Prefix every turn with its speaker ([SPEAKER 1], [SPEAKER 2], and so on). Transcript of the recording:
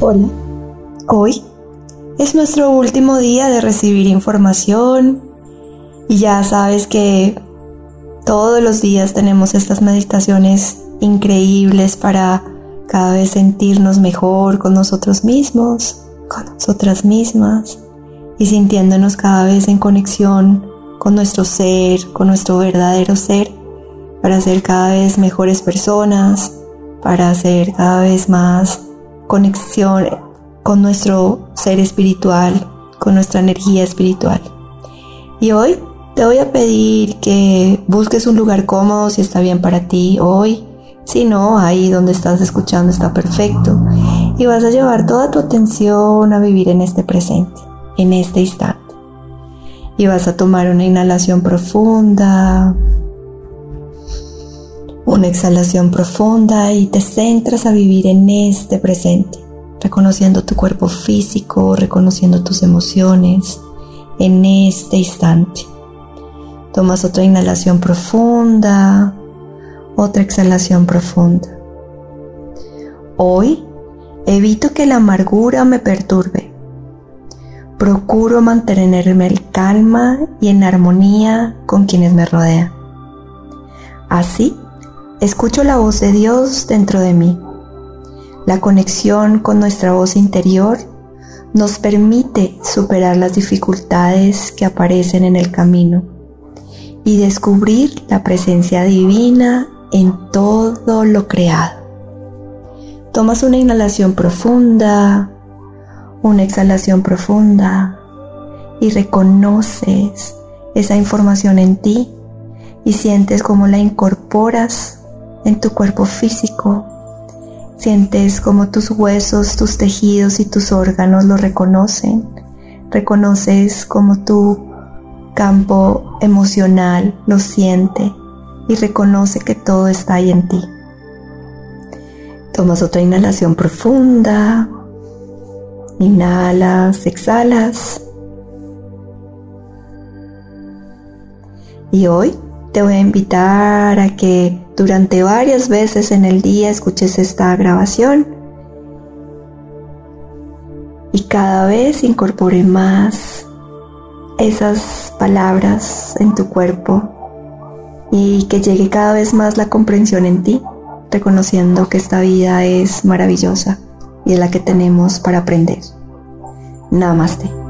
[SPEAKER 1] Hola, hoy es nuestro último día de recibir información. Y ya sabes que todos los días tenemos estas meditaciones increíbles para cada vez sentirnos mejor con nosotros mismos, con nosotras mismas y sintiéndonos cada vez en conexión con nuestro ser, con nuestro verdadero ser, para ser cada vez mejores personas, para ser cada vez más conexión con nuestro ser espiritual, con nuestra energía espiritual. Y hoy te voy a pedir que busques un lugar cómodo si está bien para ti hoy. Si no, ahí donde estás escuchando está perfecto. Y vas a llevar toda tu atención a vivir en este presente, en este instante. Y vas a tomar una inhalación profunda, una exhalación profunda y te centras a vivir en este presente, reconociendo tu cuerpo físico, reconociendo tus emociones en este instante. Tomas otra inhalación profunda, otra exhalación profunda. Hoy evito que la amargura me perturbe. Procuro mantenerme en calma y en armonía con quienes me rodean. Así escucho la voz de Dios dentro de mí. La conexión con nuestra voz interior nos permite superar las dificultades que aparecen en el camino y descubrir la presencia divina en todo lo creado. Tomas una inhalación profunda, una exhalación profunda y reconoces esa información en ti y sientes cómo la incorporas en tu cuerpo físico. Sientes como tus huesos, tus tejidos y tus órganos lo reconocen. Reconoces como tu campo emocional lo siente y reconoce que todo está ahí en ti. Tomas otra inhalación profunda. Inhalas, exhalas. Y hoy te voy a invitar a que durante varias veces en el día escuches esta grabación y cada vez incorpore más esas palabras en tu cuerpo y que llegue cada vez más la comprensión en ti, reconociendo que esta vida es maravillosa y es la que tenemos para aprender. Namaste.